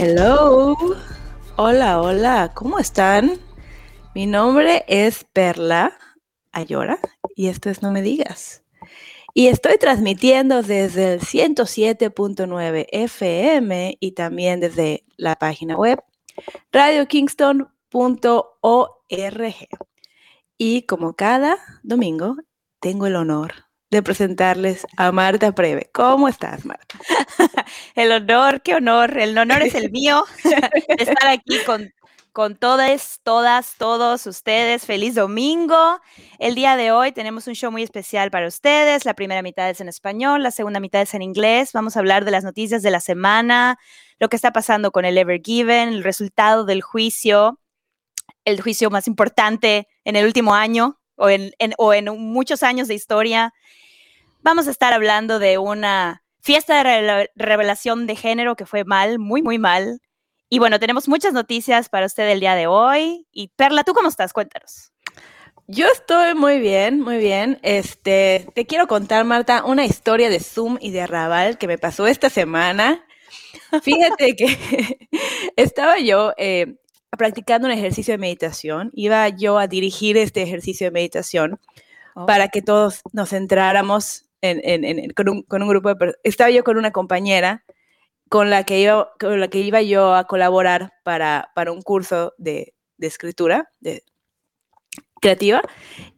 Hello. Hola, hola. ¿Cómo están? Mi nombre es Perla Ayora y esto es No Me Digas. Y estoy transmitiendo desde el 107.9 FM y también desde la página web radiokingston.org. Y como cada domingo, tengo el honor de presentarles a Marta Preve. ¿Cómo estás, Marta? el honor, qué honor, el honor es el mío de estar aquí con, con todas, todas, todos ustedes. Feliz domingo. El día de hoy tenemos un show muy especial para ustedes. La primera mitad es en español, la segunda mitad es en inglés. Vamos a hablar de las noticias de la semana, lo que está pasando con el Ever Given, el resultado del juicio, el juicio más importante en el último año o en, o en muchos años de historia. Vamos a estar hablando de una fiesta de revelación de género que fue mal, muy, muy mal. Y bueno, tenemos muchas noticias para usted el día de hoy. Y Perla, ¿tú cómo estás? Cuéntanos. Yo estoy muy bien, muy bien. Este, te quiero contar, Marta, una historia de Zoom y de Arrabal que me pasó esta semana. Fíjate que estaba yo eh, practicando un ejercicio de meditación. Iba yo a dirigir este ejercicio de meditación oh. para que todos nos centráramos con, un, grupo de. Estaba yo con una compañera con la que iba, con la que iba yo a colaborar para, para un curso de, de escritura de, creativa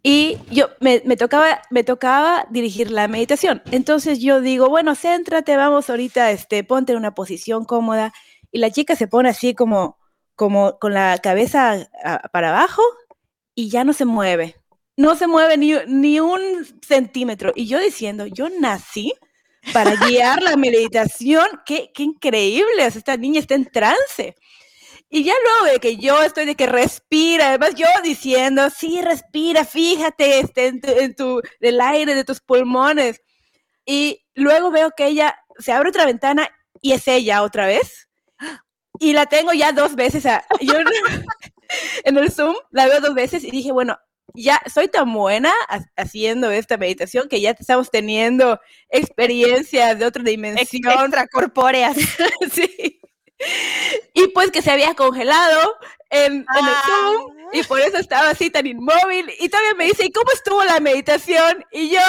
y yo me, me, tocaba me tocaba dirigir la meditación entonces yo digo bueno céntrate vamos ahorita este ponte en una posición cómoda y la chica se pone así como como con la cabeza para abajo y ya no se mueve no se mueve ni, ni un centímetro. Y yo diciendo, yo nací para guiar la meditación. Qué, qué increíble, esta niña está en trance. Y ya luego de que yo estoy de que respira, además yo diciendo, sí, respira, fíjate este, en, tu, el aire de tus pulmones. Y luego veo que ella se abre otra ventana y es ella otra vez. Y la tengo ya dos veces. yo en el Zoom la veo dos veces y dije, bueno, ya soy tan buena haciendo esta meditación que ya estamos teniendo experiencias de otra dimensión. Extracorpóreas. sí. Y pues que se había congelado en, el ah. Zoom y por eso estaba así tan inmóvil. Y todavía me dice, ¿y cómo estuvo la meditación? Y yo,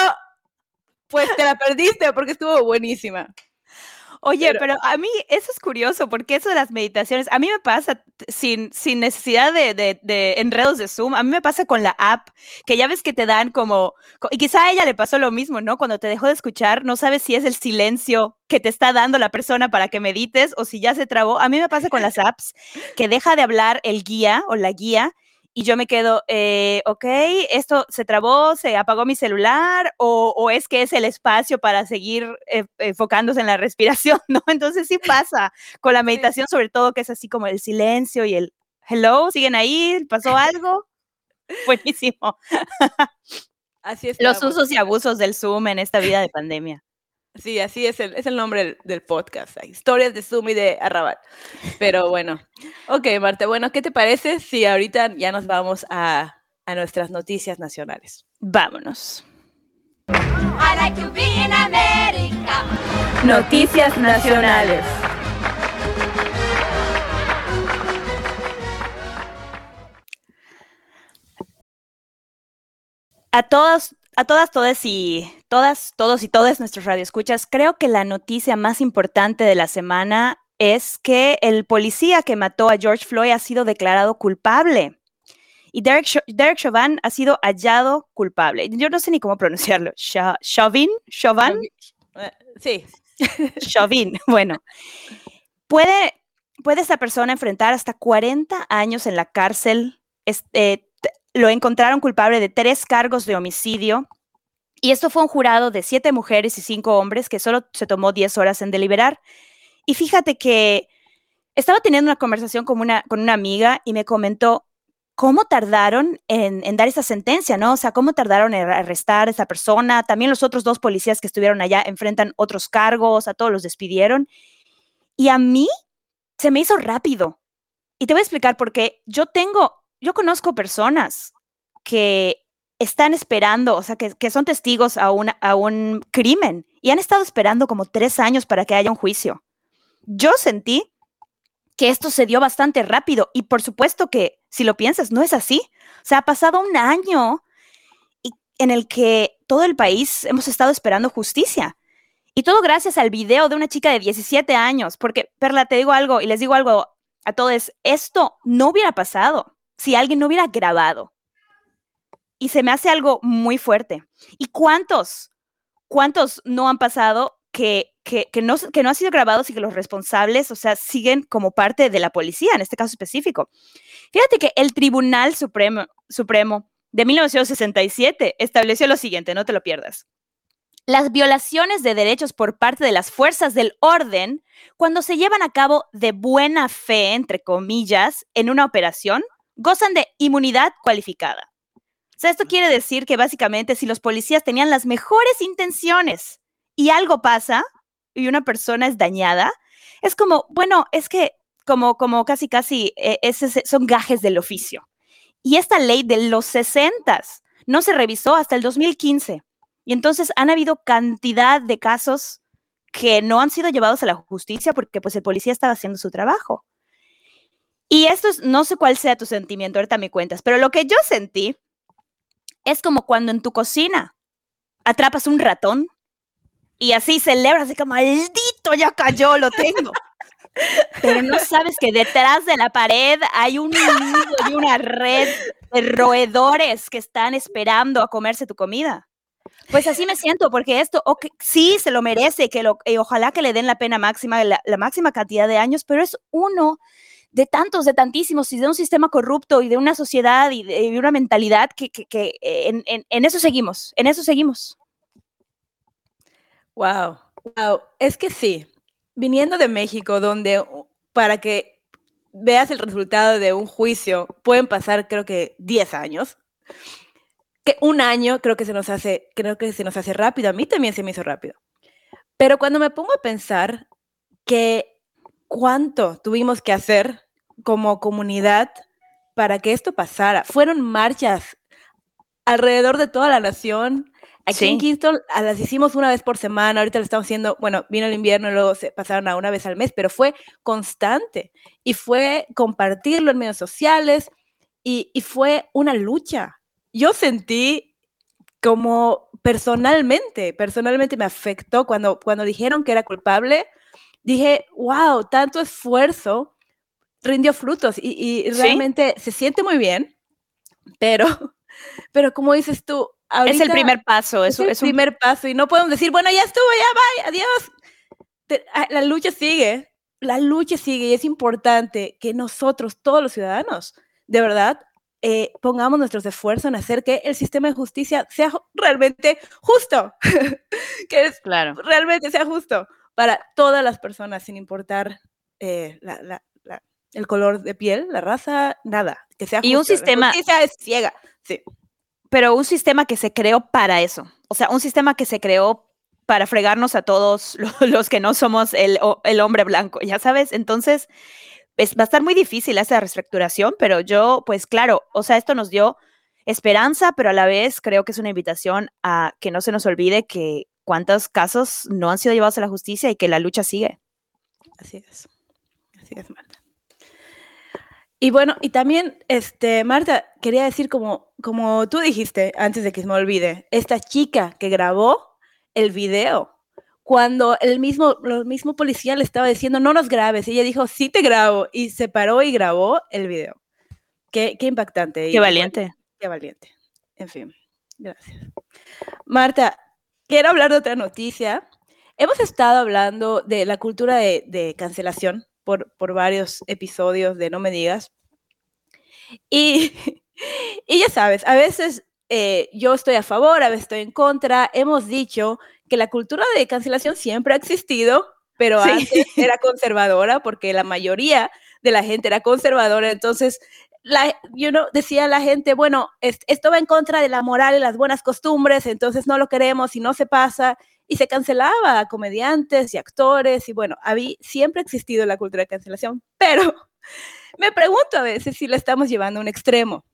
pues te la perdiste porque estuvo buenísima. Oye, pero, a mí eso es curioso, porque eso de las meditaciones, a mí me pasa sin, sin necesidad de, de, enredos de Zoom, a mí me pasa con la app, que ya ves que te dan como, y quizá a ella le pasó lo mismo, ¿no? Cuando te dejó de escuchar, no sabes si es el silencio que te está dando la persona para que medites o si ya se trabó. A mí me pasa con las apps, que deja de hablar el guía o la guía y yo me quedo, eh, ok, esto se trabó, se apagó mi celular o, es que es el espacio para seguir eh, enfocándose en la respiración, ¿no? Entonces sí pasa con la meditación, sobre todo que es así como el silencio y el hello, siguen ahí, pasó algo. Buenísimo. Así es. Los usos y abusos del Zoom en esta vida de pandemia. Sí, así es el, es el nombre del, podcast. Historias de Zoom y de Arrabat. Pero bueno. Ok, Marta, bueno, ¿qué te parece si ahorita ya nos vamos a, a nuestras noticias nacionales? Vámonos. Noticias nacionales. A todos a todas, todas y todas, todos y todas nuestros radioescuchas, creo que la noticia más importante de la semana es que el policía que mató a George Floyd ha sido declarado culpable. Y Derek, Chauvin ha sido hallado culpable. Yo no sé ni cómo pronunciarlo. Chauvin, Chauvin. Eh, sí. Chauvin, bueno. Puede, puede esta persona enfrentar hasta 40 años en la cárcel. Este, lo encontraron culpable de tres cargos de homicidio. Y esto fue un jurado de siete mujeres y cinco hombres que solo se tomó diez horas en deliberar. Y fíjate que estaba teniendo una conversación con una, con una amiga y me comentó cómo tardaron en, en, dar esa sentencia, ¿no? O sea, cómo tardaron en arrestar a esa persona. También los otros dos policías que estuvieron allá enfrentan otros cargos, a todos los despidieron. Y a mí se me hizo rápido. Y te voy a explicar por qué. Yo tengo, yo conozco personas que están esperando, o sea, que, son testigos a, una, a un crimen y han estado esperando como tres años para que haya un juicio. Yo sentí que esto se dio bastante rápido y por supuesto que si lo piensas, no es así. O sea, ha pasado un año en el que todo el país hemos estado esperando justicia. Y todo gracias al video de una chica de 17 años, porque, Perla, te digo algo y les digo algo a todos, esto no hubiera pasado si alguien no hubiera grabado. Y se me hace algo muy fuerte. ¿Y cuántos, cuántos no han pasado que, que, no, que no han sido grabados y que los responsables, o sea, siguen como parte de la policía, en este caso específico. Fíjate que el Tribunal Supremo, Supremo de 1967 estableció lo siguiente, no te lo pierdas. Las violaciones de derechos por parte de las fuerzas del orden, cuando se llevan a cabo de buena fe, entre comillas, en una operación, gozan de inmunidad cualificada. O sea, esto quiere decir que básicamente si los policías tenían las mejores intenciones y algo pasa y una persona es dañada, es como, bueno, es que como, como casi, casi, eh, son gajes del oficio. Y esta ley de los 60 no se revisó hasta el 2015. Y entonces han habido cantidad de casos que no han sido llevados a la justicia porque pues el policía estaba haciendo su trabajo. Y esto es, no sé cuál sea tu sentimiento, ahorita me cuentas, pero lo que yo sentí es como cuando en tu cocina atrapas un ratón y así celebras, así como, maldito, ya cayó, lo tengo. Pero no sabes que detrás de la pared hay un nido y una red de roedores que están esperando a comerse tu comida. Pues así me siento, porque esto sí se lo merece, que lo, y ojalá que le den la pena máxima, la, máxima cantidad de años, pero es uno de tantos, de tantísimos, y de un sistema corrupto y de una sociedad y de, una mentalidad que, que, en, en, eso seguimos, en eso seguimos. Wow, wow, es que sí, viniendo de México, donde para que veas el resultado de un juicio pueden pasar creo que 10 años, que un año creo que se nos hace, creo que se nos hace rápido, a mí también se me hizo rápido. Pero cuando me pongo a pensar que cuánto tuvimos que hacer como comunidad para que esto pasara, fueron marchas alrededor de toda la nación. Aquí en Kingston las hicimos una vez por semana, ahorita lo estamos haciendo, bueno, vino el invierno y luego se pasaron a una vez al mes, pero fue constante y fue compartirlo en medios sociales y, y fue una lucha yo sentí como personalmente, personalmente me afectó cuando, cuando dijeron que era culpable. Dije, wow, tanto esfuerzo rindió frutos y, realmente se siente muy bien, pero, pero como dices tú, es el primer paso, es, el primer paso y no podemos decir, bueno, ya estuvo, ya, bye, adiós. La lucha sigue, la lucha sigue y es importante que nosotros, todos los ciudadanos, de verdad, eh, pongamos nuestros esfuerzos en hacer que el sistema de justicia sea realmente justo, que es, claro. realmente sea justo para todas las personas, sin importar eh, el color de piel, la raza, nada, que sea justo. Y un sistema... La es ciega, sí. Pero un sistema que se creó para eso, o sea, un sistema que se creó para fregarnos a todos los que no somos el, el hombre blanco, ya sabes, entonces va a estar muy difícil esa reestructuración, pero yo, pues claro, o sea, esto nos dio esperanza, pero a la vez creo que es una invitación a que no se nos olvide que cuántos casos no han sido llevados a la justicia y que la lucha sigue. Así es, así es, Marta. Y bueno, y también, este, Marta, quería decir como, como tú dijiste, antes de que se me olvide, esta chica que grabó el video cuando el mismo, el mismo policía le estaba diciendo, no nos grabes, y ella dijo, sí te grabo, y se paró y grabó el video. Qué, qué impactante. Qué valiente. qué valiente. En fin, gracias. Marta, quiero hablar de otra noticia. Hemos estado hablando de la cultura de, de cancelación por, por, varios episodios de No Me Digas. Y, y ya sabes, a veces eh, yo estoy a favor, a veces estoy en contra. Hemos dicho que la cultura de cancelación siempre ha existido, pero Sí. antes era conservadora porque la mayoría de la gente era conservadora. Entonces, la, you know, decía la gente, bueno, es- esto va en contra de la moral y las buenas costumbres, entonces no lo queremos y no se pasa. Y se cancelaba a comediantes y actores y bueno, había, siempre ha existido la cultura de cancelación, pero me pregunto a veces si la estamos llevando a un extremo.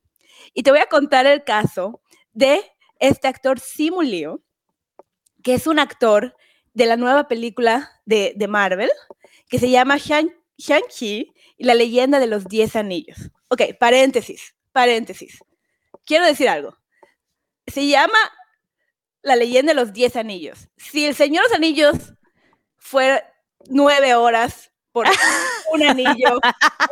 Y te voy a contar el caso de este actor Simu Liu, que es un actor de la nueva película de, de Marvel, que se llama Shang- Shang-Chi y la leyenda de los 10 anillos. Ok, paréntesis, paréntesis. Quiero decir algo. Se llama la leyenda de los 10 anillos. Si el Señor de los Anillos fuera nueve horas por un anillo,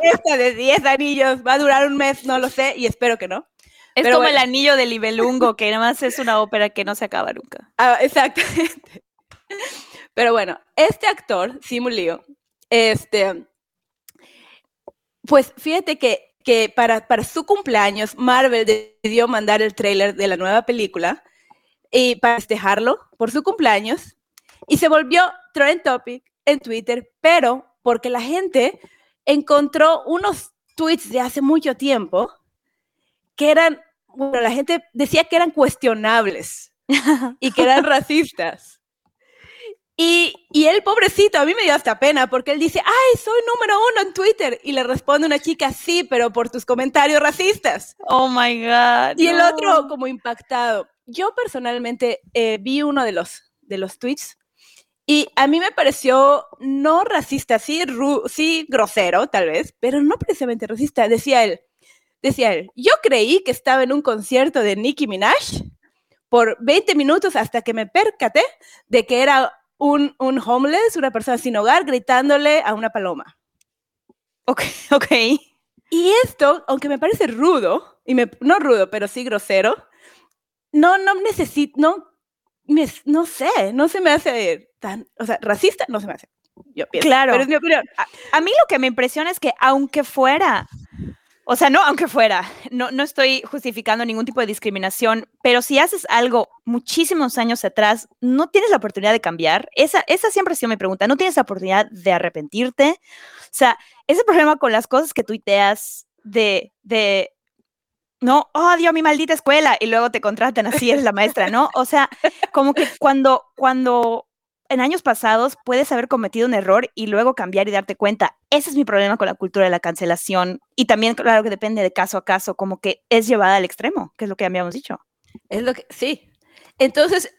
esta de 10 anillos va a durar un mes, no lo sé, y espero que no. Es Pero como el anillo del Ibelungo, que nada más es una ópera que no se acaba nunca. Ah, exactamente. Pero bueno, este actor, Simu Liu, este, pues fíjate que, que para, para su cumpleaños, Marvel decidió mandar el tráiler de la nueva película y para festejarlo por su cumpleaños y se volvió trend topic en Twitter, pero porque la gente encontró unos tweets de hace mucho tiempo que eran, bueno, la gente decía que eran cuestionables y que eran racistas. Y, y él, pobrecito, a mí me dio hasta pena porque él dice, ay, soy número uno en Twitter. Y le responde una chica, sí, pero por tus comentarios racistas. Oh my God. Y el no. otro como impactado. Yo personalmente eh, vi uno de los, de los tweets y a mí me pareció no racista, sí, ru- sí grosero tal vez, pero no precisamente racista. Decía él, decía él, yo creí que estaba en un concierto de Nicki Minaj por 20 minutos hasta que me percaté de que era un, un homeless, una persona sin hogar, gritándole a una paloma. Ok, ok. Y esto, aunque me parece rudo, y me, no rudo, pero sí grosero, no, no necesito, no, me- no sé, no se me hace tan, o sea, racista no se me hace, yo pienso. Claro. Pero es mi opinión. A mí lo que me impresiona es que aunque fuera, o sea, no aunque fuera, no, no estoy justificando ningún tipo de discriminación, pero si haces algo muchísimos años atrás, no tienes la oportunidad de cambiar. Esa, esa siempre ha sido mi pregunta, no tienes la oportunidad de arrepentirte. O sea, ese problema con las cosas que tuiteas de, de no, odio mi maldita escuela y luego te contratan así, eres la maestra, ¿no? O sea, como que cuando, cuando en años pasados puedes haber cometido un error y luego cambiar y darte cuenta. Ese es mi problema con la cultura de la cancelación. Y también, claro, que depende de caso a caso, como que es llevada al extremo, que es lo que habíamos dicho. Es lo que, sí. Entonces,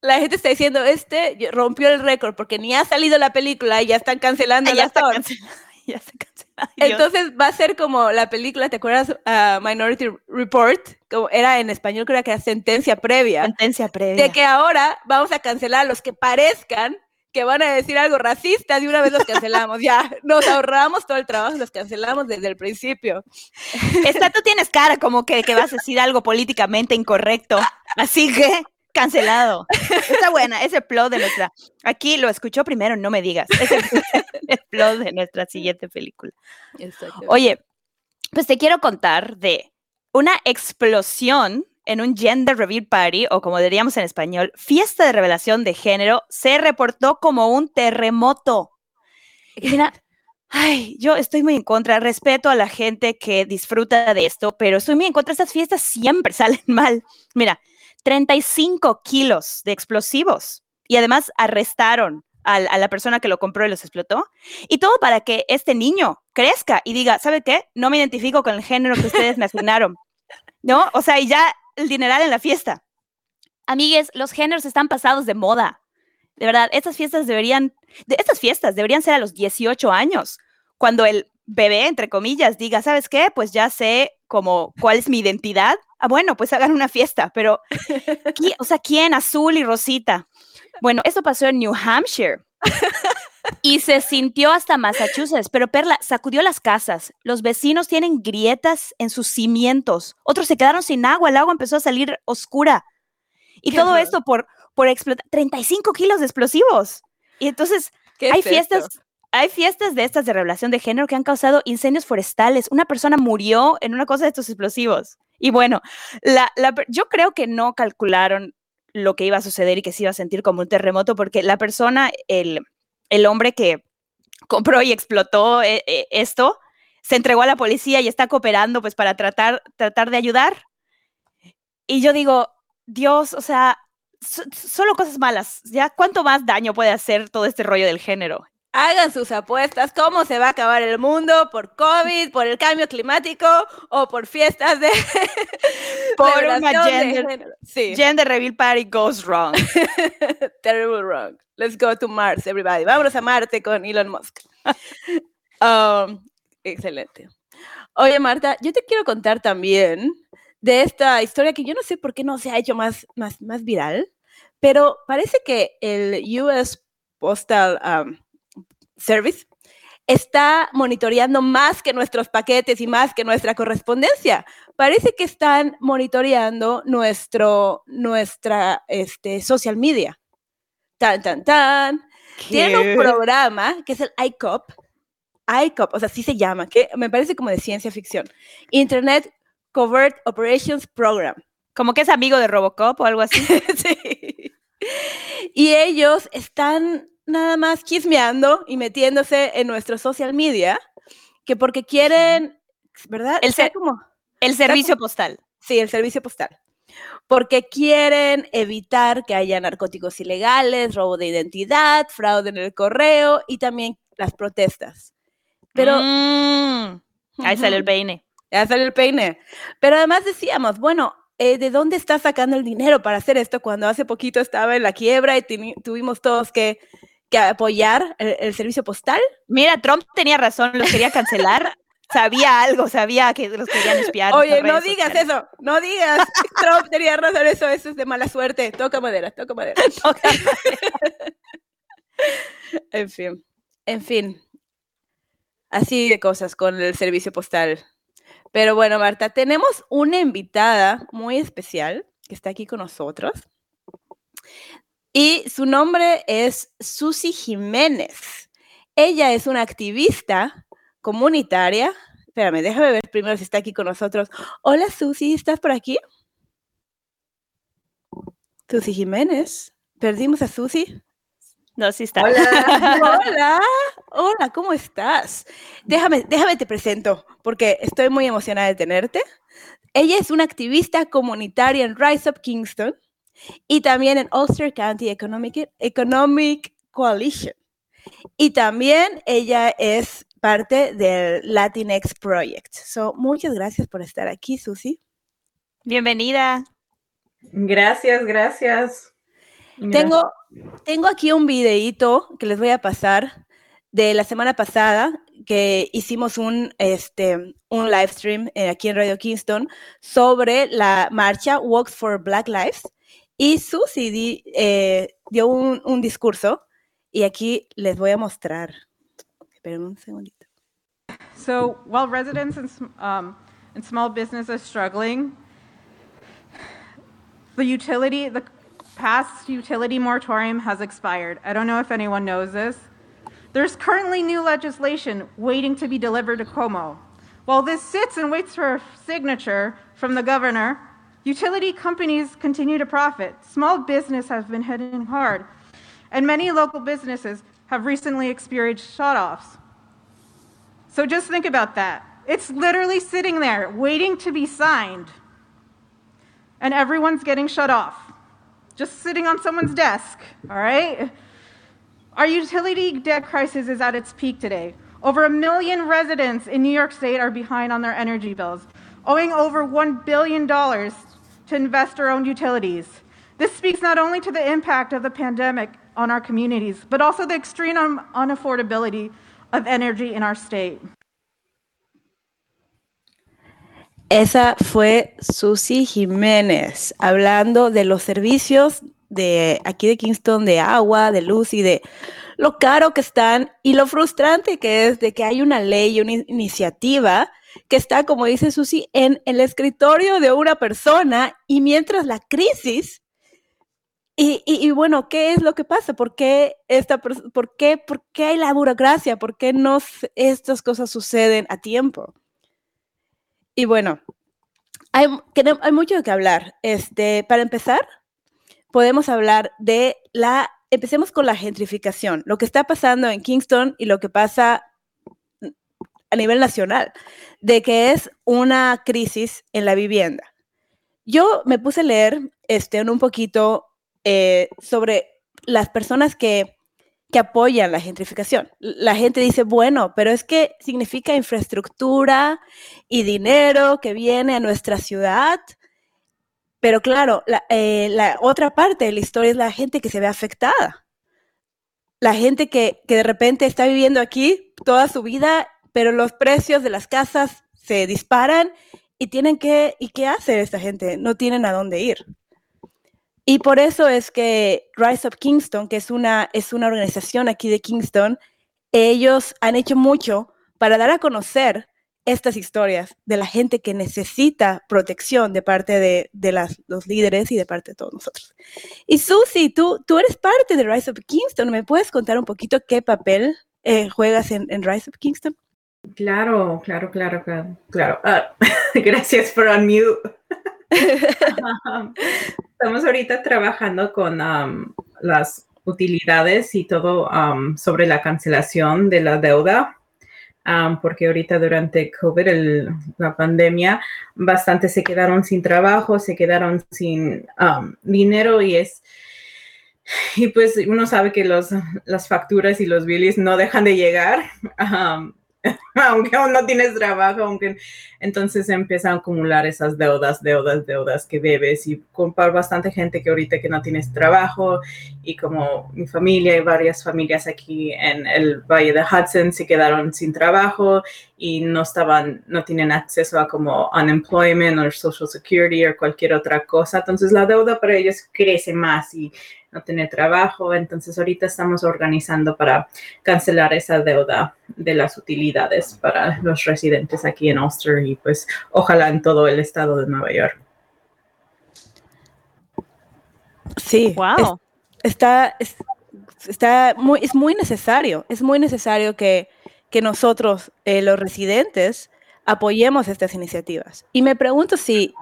la gente está diciendo, este rompió el récord porque ni ha salido la película y ya están cancelando Ah, ya está. Ya cancelada. Entonces va a ser como la película, ¿te acuerdas? Ah, Minority Report, como era en español, creo que era sentencia previa. sentencia previa. de que ahora vamos a cancelar a los que parezcan que van a decir algo racista y una vez los cancelamos. Ya, nos ahorramos todo el trabajo, los cancelamos desde el principio. Esta, tú tienes cara como que, que vas a decir algo políticamente incorrecto. Así que, cancelado. Está buena, ese plot de nuestra. Aquí lo escuchó primero, no me digas. Ese el plot de nuestra siguiente película. Oye, pues te quiero contar de una explosión en un gender reveal party, o como diríamos en español, fiesta de revelación de género, se reportó como un terremoto. Mira, ay, yo estoy muy en contra, respeto a la gente que disfruta de esto, pero estoy muy en contra, estas fiestas siempre salen mal. Mira, 35 kilos de explosivos y además arrestaron a, la persona que lo compró y los explotó. Y todo para que este niño crezca y diga, ¿sabe qué? No me identifico con el género que ustedes me asignaron. ¿No? O sea, y ya el dineral en la fiesta. Amigues, los géneros están pasados de moda. De verdad, estas fiestas deberían, de estas fiestas deberían ser a los 18 años, cuando el bebé, entre comillas, diga, ¿sabes qué? Pues ya sé como cuál es mi identidad. Ah, bueno, pues hagan una fiesta, pero, ¿qui- o sea, ¿quién? Azul y Rosita. Bueno, esto pasó en New Hampshire. Y se sintió hasta Massachusetts, pero Perla sacudió las casas. Los vecinos tienen grietas en sus cimientos. Otros se quedaron sin agua, el agua empezó a salir oscura. Y Qué todo horror. esto por, por explotar 35 kilos de explosivos. Y entonces ¿Qué hay es fiestas, esto? Hay fiestas de estas de revelación de género que han causado incendios forestales. Una persona murió en una cosa de estos explosivos. Y bueno, yo creo que no calcularon lo que iba a suceder y que se iba a sentir como un terremoto porque la persona, el, hombre que compró y explotó eh, eh, esto, se entregó a la policía y está cooperando pues para tratar, tratar de ayudar. Y yo digo, Dios, o sea, solo cosas malas. ¿Ya cuánto más daño puede hacer todo este rollo del género? Hagan sus apuestas, cómo se va a acabar el mundo por COVID, por el cambio climático o por fiestas de... por una gender, sí. gender reveal party goes wrong. Terrible wrong. Let's go to Mars, everybody. Vámonos a Marte con Elon Musk. Um, excelente. Oye, Marta, yo te quiero contar también de esta historia que yo no sé por qué no se ha hecho más, más, más viral, pero parece que el US Postal um, Service está monitoreando más que nuestros paquetes y más que nuestra correspondencia. Parece que están monitoreando nuestro, nuestra este, social media. Tan, tan, tan. Tienen un programa que es el ICOP. ICOP, o sea, así se llama, que me parece como de ciencia ficción. Internet Covert Operations Program. Como que es amigo de Robocop o algo así. sí. Y ellos están nada más chismeando y metiéndose en nuestro social media, que porque quieren, ¿verdad? El, como, el servicio postal. Sí, el servicio postal. Porque quieren evitar que haya narcóticos ilegales, robo de identidad, fraude en el correo y también las protestas. Pero... Mm, ahí sale el peine. Ya sale el peine. Pero además decíamos, bueno, eh, ¿de dónde está sacando el dinero para hacer esto cuando hace poquito estaba en la quiebra y tuvimos todos que que apoyar el, servicio postal. Mira, Trump tenía razón, los quería cancelar. sabía algo, sabía que los querían espiar. Oye, no digas eso, no digas. Trump tenía razón, eso, eso es de mala suerte. Toca madera, toca madera. Toca madera. en fin, en fin. Así de cosas con el servicio postal. Pero bueno, Marta, tenemos una invitada muy especial que está aquí con nosotros. Y su nombre es Susi Jiménez. Ella es una activista comunitaria. Espérame, déjame ver primero si está aquí con nosotros. Hola Susi, ¿estás por aquí? Susi Jiménez. ¿Perdimos a Susi? No, sí está. Hola. Hola. Hola, ¿cómo estás? Déjame, déjame te presento, porque estoy muy emocionada de tenerte. Ella es una activista comunitaria en Rise Up Kingston y también en Ulster County Economic, Economic Coalition. Y también ella es parte del Latinx Project. So, muchas gracias por estar aquí, Susi. Bienvenida. Gracias, gracias. Tengo, tengo aquí un videíto que les voy a pasar de la semana pasada que hicimos un, este, un live stream eh, aquí en Radio Kingston sobre la marcha Walks for Black Lives y Susi eh, dio un, un, discurso y aquí les voy a mostrar. Esperen un segundito. So while residents and, um, and small business are struggling, the utility, the past utility moratorium has expired. I don't know if anyone knows this. There's currently new legislation waiting to be delivered to Como. While this sits and waits for a signature from the governor, Utility companies continue to profit. Small business has been hitting hard, and many local businesses have recently experienced shutoffs. So just think about that. It's literally sitting there waiting to be signed, and everyone's getting shut off. Just sitting on someone's desk, all right? Our utility debt crisis is at its peak today. Over a million residents in New York State are behind on their energy bills, owing over $1 billion to investor owned utilities. This speaks not only to the impact of the pandemic on our communities, but also the extreme unaffordability of energy in our state. Esa fue Susi Jiménez hablando de los servicios de aquí de Kingston de agua, de luz y de lo caro que están y lo frustrante que es de que hay una ley, una iniciativa que está, como dice Susi, en el escritorio de una persona y mientras la crisis y, bueno, ¿qué es lo que pasa? ¿Por qué, esta, por qué, por qué hay la burocracia? ¿Por qué no estas cosas suceden a tiempo? Y bueno, hay, hay mucho que hablar. Este, para empezar, podemos hablar de la empecemos con la gentrificación, lo que está pasando en Kingston y lo que pasa a nivel nacional, de que es una crisis en la vivienda. Yo me puse a leer este, un poquito eh, sobre las personas que, que apoyan la gentrificación. La gente dice, bueno, pero es que significa infraestructura y dinero que viene a nuestra ciudad. Pero claro, la, eh, la, otra parte de la historia es la gente que se ve afectada. La gente que, que de repente está viviendo aquí toda su vida, pero los precios de las casas se disparan y tienen que, ¿y qué hace esta gente? No tienen a dónde ir. Y por eso es que Rise Up Kingston, que es una, es una organización aquí de Kingston, ellos han hecho mucho para dar a conocer estas historias de la gente que necesita protección de parte de, de los líderes y de parte de todos nosotros. Y Susi, tú, tú eres parte de Rise Up Kingston. ¿Me puedes contar un poquito qué papel eh, juegas en, en, Rise Up Kingston? Claro, claro, claro, claro. claro. Uh, gracias por unmute. Estamos ahorita trabajando con um, las utilidades y todo um, sobre la cancelación de la deuda, um, porque ahorita durante COVID, el, la pandemia, bastante se quedaron sin trabajo, se quedaron sin dinero y es... Y pues uno sabe que los, las facturas y los bills no dejan de llegar. aunque aún no tienes trabajo, aunque entonces empiezan a acumular esas deudas, deudas, deudas que debes y comprar bastante gente que ahorita que no tienes trabajo y como mi familia y varias familias aquí en el Valle de Hudson se quedaron sin trabajo y no estaban, no tienen acceso a como unemployment o social security o cualquier otra cosa, entonces la deuda para ellos crece más y no tener trabajo. Entonces ahorita estamos organizando para cancelar esa deuda de las utilidades para los residentes aquí en Ulster y pues ojalá en todo el estado de Nueva York. Sí, wow. Es, está, es, está muy, es muy necesario, es muy necesario que, que nosotros, eh, los residentes, apoyemos estas iniciativas. Y me pregunto si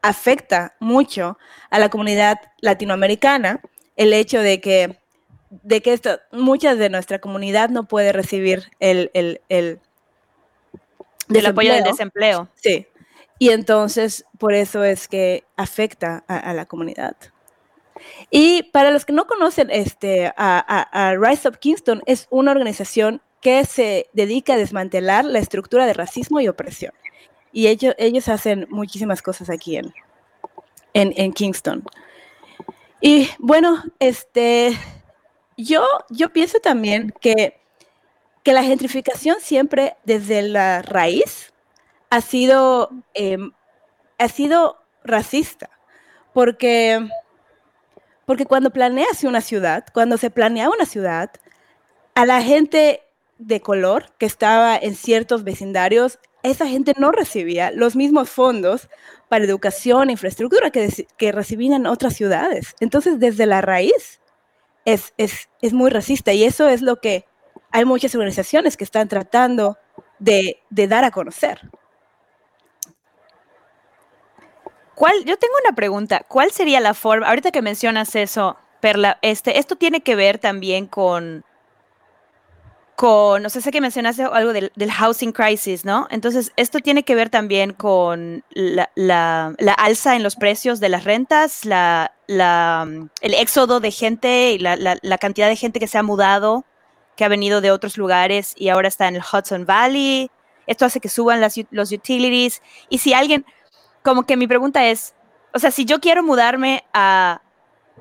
afecta mucho a la comunidad latinoamericana el hecho de que, de que esto, muchas de nuestra comunidad no puede recibir el, el, el, apoyo del desempleo. Sí. Y entonces, por eso es que afecta a, a la comunidad. Y para los que no conocen, este, a, a, a, Rise Up Kingston es una organización que se dedica a desmantelar la estructura de racismo y opresión y ellos, ellos hacen muchísimas cosas aquí en, en, en Kingston. Y bueno, este, yo, yo pienso también que, que la gentrificación siempre desde la raíz ha sido, eh, ha sido racista, porque, porque cuando planeas una ciudad, cuando se planea una ciudad, a la gente de color que estaba en ciertos vecindarios esa gente no recibía los mismos fondos para educación e infraestructura que, que recibían otras ciudades. Entonces, desde la raíz es, es, es, muy racista y eso es lo que hay muchas organizaciones que están tratando de, de dar a conocer. ¿Cuál, yo tengo una pregunta. ¿Cuál sería la forma, ahorita que mencionas eso, Perla, este, esto tiene que ver también con con, no sé, sé que mencionaste algo del, housing crisis, ¿no? Entonces, esto tiene que ver también con la alza en los precios de las rentas, la, el éxodo de gente y la, cantidad de gente que se ha mudado, que ha venido de otros lugares y ahora está en el Hudson Valley. Esto hace que suban las, los utilities. Y si alguien, como que mi pregunta es, o sea, si yo quiero mudarme a,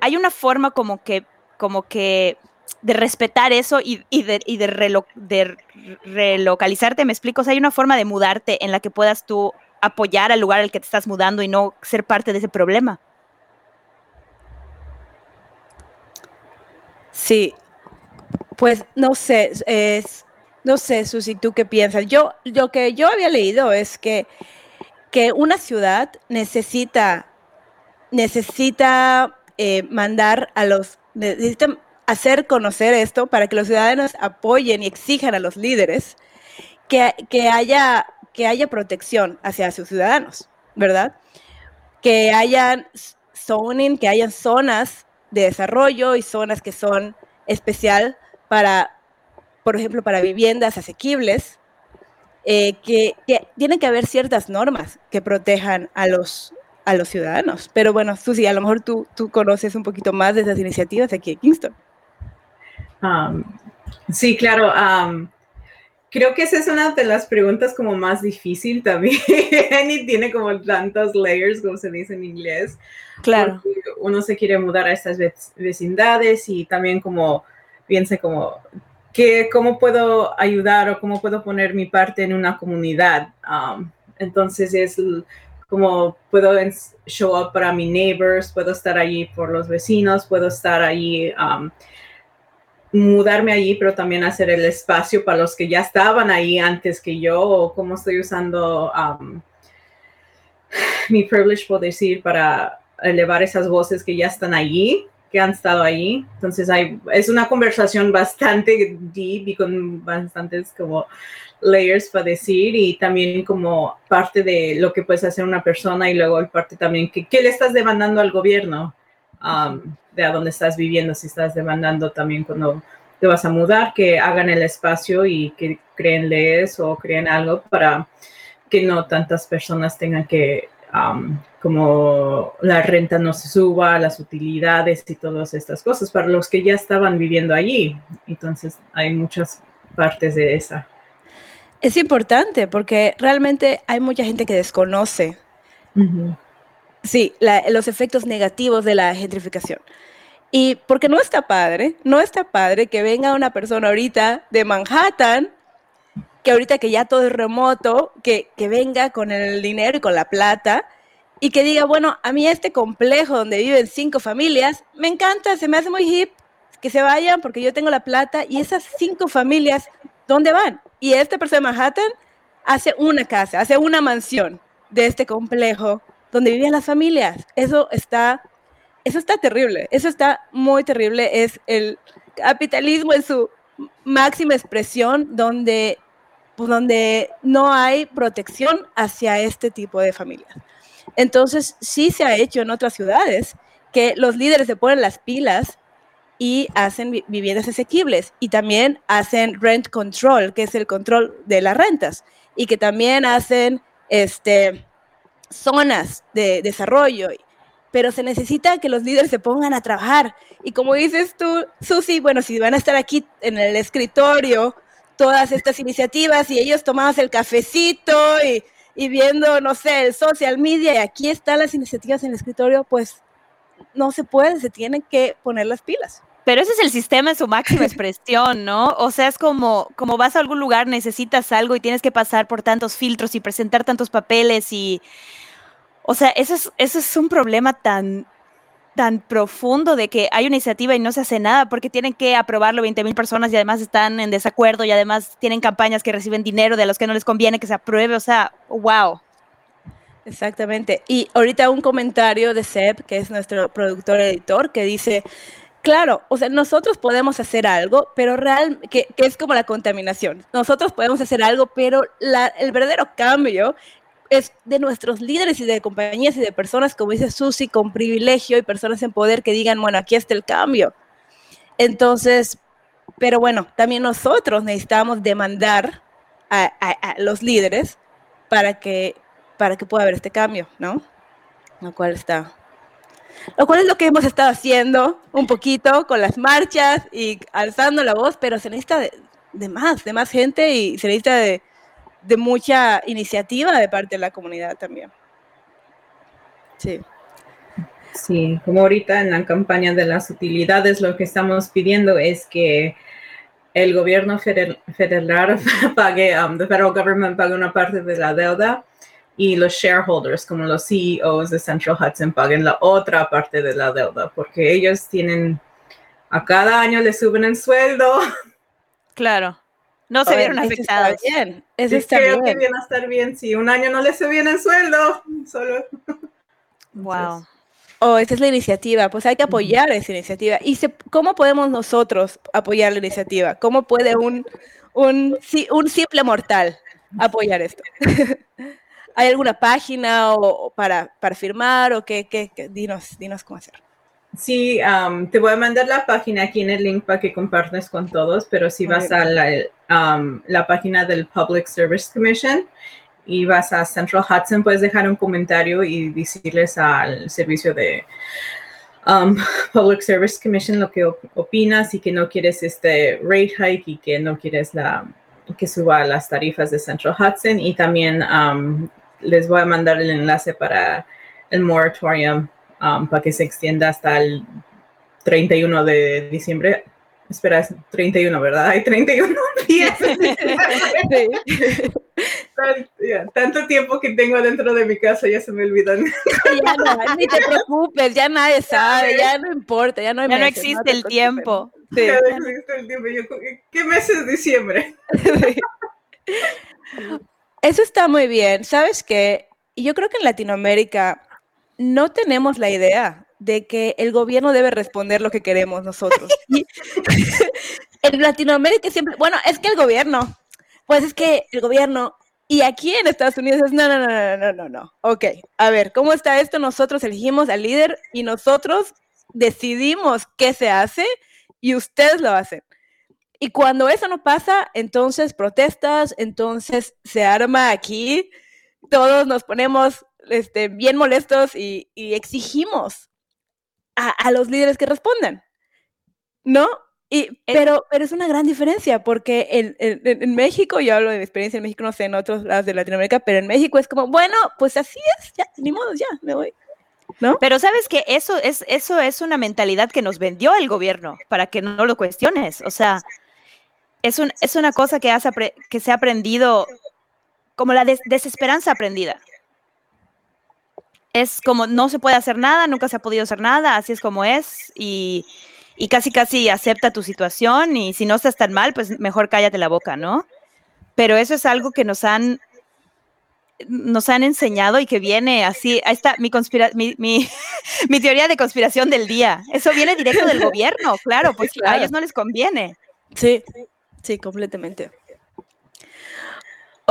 hay una forma como que, como que de respetar eso y, y, de, y de, relo, de, relocalizarte, me explico, o sea, hay una forma de mudarte en la que puedas tú apoyar al lugar al que te estás mudando y no ser parte de ese problema. Sí, pues no sé, es, no sé, Susi, ¿tú qué piensas? Yo, lo que yo había leído es que, que una ciudad necesita, necesita eh, mandar a los, hacer conocer esto para que los ciudadanos apoyen y exijan a los líderes que, que, haya, que haya protección hacia sus ciudadanos, ¿verdad? Que haya zoning, que haya zonas de desarrollo y zonas que son especial para, por ejemplo, para viviendas asequibles, eh, que, que tienen que haber ciertas normas que protejan a los, a los ciudadanos. Pero bueno, Susi, a lo mejor tú, tú conoces un poquito más de esas iniciativas aquí en Kingston. Um, sí, claro. Um, creo que esa es una de las preguntas como más difícil también y tiene como tantos layers, como se dice en inglés. Claro. Uno se quiere mudar a estas vecindades y también como piensa como que cómo puedo ayudar o cómo puedo poner mi parte en una comunidad. Um, entonces es como puedo show up para mis neighbors, puedo estar allí por los vecinos, puedo estar allí, um, mudarme allí, pero también hacer el espacio para los que ya estaban ahí antes que yo, o cómo estoy usando um, mi privilege, puedo decir, para elevar esas voces que ya están allí, que han estado allí. Entonces hay, es una conversación bastante deep y con bastantes como layers para decir y también como parte de lo que puedes hacer una persona y luego parte también que qué le estás demandando al gobierno um, de a dónde estás viviendo, si estás demandando también cuando te vas a mudar, que hagan el espacio y que creen leyes o creen algo para que no tantas personas tengan que, um, como la renta no se suba, las utilidades y todas estas cosas, para los que ya estaban viviendo allí. Entonces hay muchas partes de esa. Es importante porque realmente hay mucha gente que desconoce, sí, los efectos negativos de la gentrificación. Y porque no está padre, no está padre que venga una persona ahorita de Manhattan, que ahorita que ya todo es remoto, que, que venga con el dinero y con la plata y que diga, bueno, a mí este complejo donde viven cinco familias, me encanta, se me hace muy hip, que se vayan porque yo tengo la plata y esas cinco familias, ¿dónde van? Y esta persona de Manhattan hace una casa, hace una mansión de este complejo donde vivían las familias. Eso está, eso está terrible, eso está muy terrible. Es el capitalismo en su máxima expresión donde, pues, donde no hay protección hacia este tipo de familias. Entonces, sí se ha hecho en otras ciudades que los líderes se ponen las pilas y hacen viviendas asequibles y también hacen rent control, que es el control de las rentas, y que también hacen este, zonas de desarrollo. Pero se necesita que los líderes se pongan a trabajar. Y como dices tú, Susi, bueno, si van a estar aquí en el escritorio todas estas iniciativas y ellos tomamos el cafecito y, y viendo, no sé, el social media y aquí están las iniciativas en el escritorio, pues no se puede, se tienen que poner las pilas. Pero ese es el sistema en su máxima expresión, ¿no? O sea, es como, como vas a algún lugar, necesitas algo y tienes que pasar por tantos filtros y presentar tantos papeles y... O sea, eso es, eso es un problema tan, tan profundo de que hay una iniciativa y no se hace nada porque tienen que aprobarlo 20 mil personas y además están en desacuerdo y además tienen campañas que reciben dinero de los que no les conviene que se apruebe. O sea, wow. Exactamente. Y ahorita un comentario de Seb, que es nuestro productor editor, que dice, Claro, o sea, nosotros podemos hacer algo, pero real, que, es como la contaminación. Nosotros podemos hacer algo, pero el verdadero cambio es de nuestros líderes y de compañías y de personas, como dice Susi, con privilegio y personas en poder que digan, bueno, aquí está el cambio. Entonces, pero bueno, también nosotros necesitamos demandar a, los líderes para que, para que pueda haber este cambio, ¿no? Lo cual está, lo cual es lo que hemos estado haciendo un poquito con las marchas y alzando la voz, pero se necesita de, más, de más gente y se necesita de, de, mucha iniciativa de parte de la comunidad también. Sí. Sí, como ahorita en la campaña de las utilidades, lo que estamos pidiendo es que el gobierno federal, federal pague, um, the federal government pague una parte de la deuda y los shareholders, como los CEOs de Central Hudson, paguen la otra parte de la deuda, porque ellos tienen, a cada año le suben el sueldo. Claro. No se vieron afectados. bien. Eso está bien. que viene a estar bien si un año no le subían el sueldo. Solo. Wow. Oh, esa es la iniciativa, pues hay que apoyar esa iniciativa. ¿Y cómo podemos nosotros apoyar la iniciativa? ¿Cómo puede un, un, un simple mortal apoyar esto? ¿Hay alguna página o, para, para, firmar o qué, qué, Dinos, dinos cómo hacer. Sí, um, te voy a mandar la página aquí en el link para que compartas con todos, pero si vas a la, um, la página del Public Service Commission y vas a Central Hudson, puedes dejar un comentario y decirles al servicio de um, Public Service Commission lo que op- opinas y que no quieres este rate hike y que no quieres la, que suba las tarifas de Central Hudson. Y también um, les voy a mandar el enlace para el moratorium um, para que se extienda hasta el 31 de diciembre. Espera, es 31, ¿verdad? Hay 31 días. Tan- ya, Tanto tiempo que tengo dentro de mi casa ya se me olvidan. Ya no, ni te preocupes, ya nadie sabe, ya no importa, ya no hay Ya no meses, existe te el preocupes. tiempo. Sí. Ya no existe el tiempo. Yo, ¿Qué mes es diciembre? Eso está muy bien. ¿Sabes qué? Y Yo creo que en Latinoamérica no tenemos la idea de que el gobierno debe responder lo que queremos nosotros. Y en Latinoamérica siempre, bueno, es que el gobierno, pues es que el gobierno, y aquí en Estados Unidos es, no, no, no, no, no, no, no. Ok, a ver, ¿cómo está esto? Nosotros elegimos al líder y nosotros decidimos qué se hace y ustedes lo hacen. Y cuando eso no pasa, entonces protestas, entonces se arma aquí, todos nos ponemos este, bien molestos y, y exigimos a, a los líderes que respondan, ¿no? Y, pero, pero es una gran diferencia porque en, en- en- México, yo hablo de mi experiencia en México, no sé, en otros lados de Latinoamérica, pero en México es como, bueno, pues así es, ya, ni modo, ya, me voy. Pero sabes que eso es, eso es una mentalidad que nos vendió el gobierno para que no lo cuestiones. O sea, es, un, es una cosa que, has que se ha aprendido como la des- desesperanza aprendida. Es como no se puede hacer nada, nunca se ha podido hacer nada, así es como es y, y casi casi acepta tu situación y si no estás tan mal, pues mejor cállate la boca, ¿no? Pero eso es algo que nos han nos han enseñado y que viene así, ahí está mi, conspira mi, mi, mi teoría de conspiración del día. Eso viene directo del gobierno, claro, pues a ellos no les conviene. Sí, sí, completamente.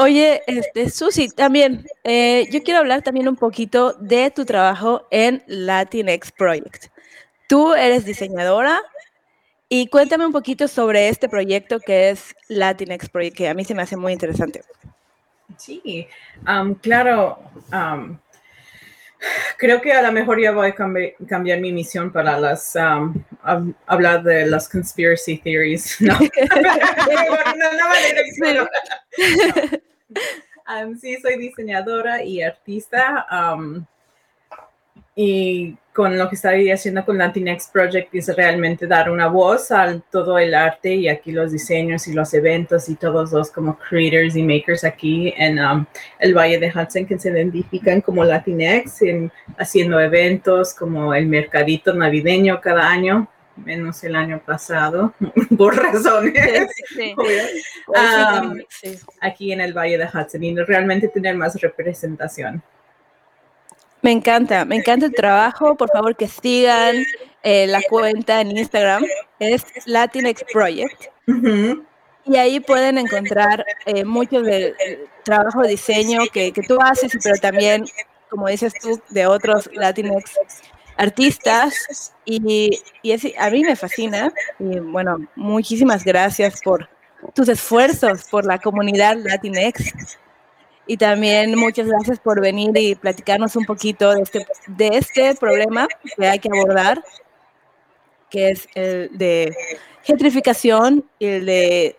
Oye, este, Susi, también, eh, yo quiero hablar también un poquito de tu trabajo en Latinx Project. Tú eres diseñadora y cuéntame un poquito sobre este proyecto que es Latinx Project, que a mí se me hace muy interesante. Sí, um, claro. Creo que a lo mejor ya voy a cambi- cambiar mi misión para las um, hab- hablar de las conspiracy theories. No, no, No. Um, sí, soy diseñadora y artista. um, y con lo que estoy haciendo con Latinx Project es realmente dar una voz a todo el arte y aquí los diseños y los eventos y todos los como creators y makers aquí en um, el Valle de Hudson que se identifican como Latinx, en, haciendo eventos como el mercadito navideño cada año, menos el año pasado, por razones. obvias. Ah, Sí. aquí en el Valle de Hudson y realmente tener más representación. Me encanta, me encanta el trabajo. Por favor, que sigan eh, la cuenta en Instagram. Es Latinx Project. Y ahí pueden encontrar eh, mucho del del trabajo de diseño que, que tú haces, pero también, como dices tú, de otros Latinx artistas. Y, y es- a mí me fascina. Y bueno, muchísimas gracias por tus esfuerzos por la comunidad Latinx. Y también muchas gracias por venir y platicarnos un poquito de este, de este problema que hay que abordar, que es el de gentrificación y el de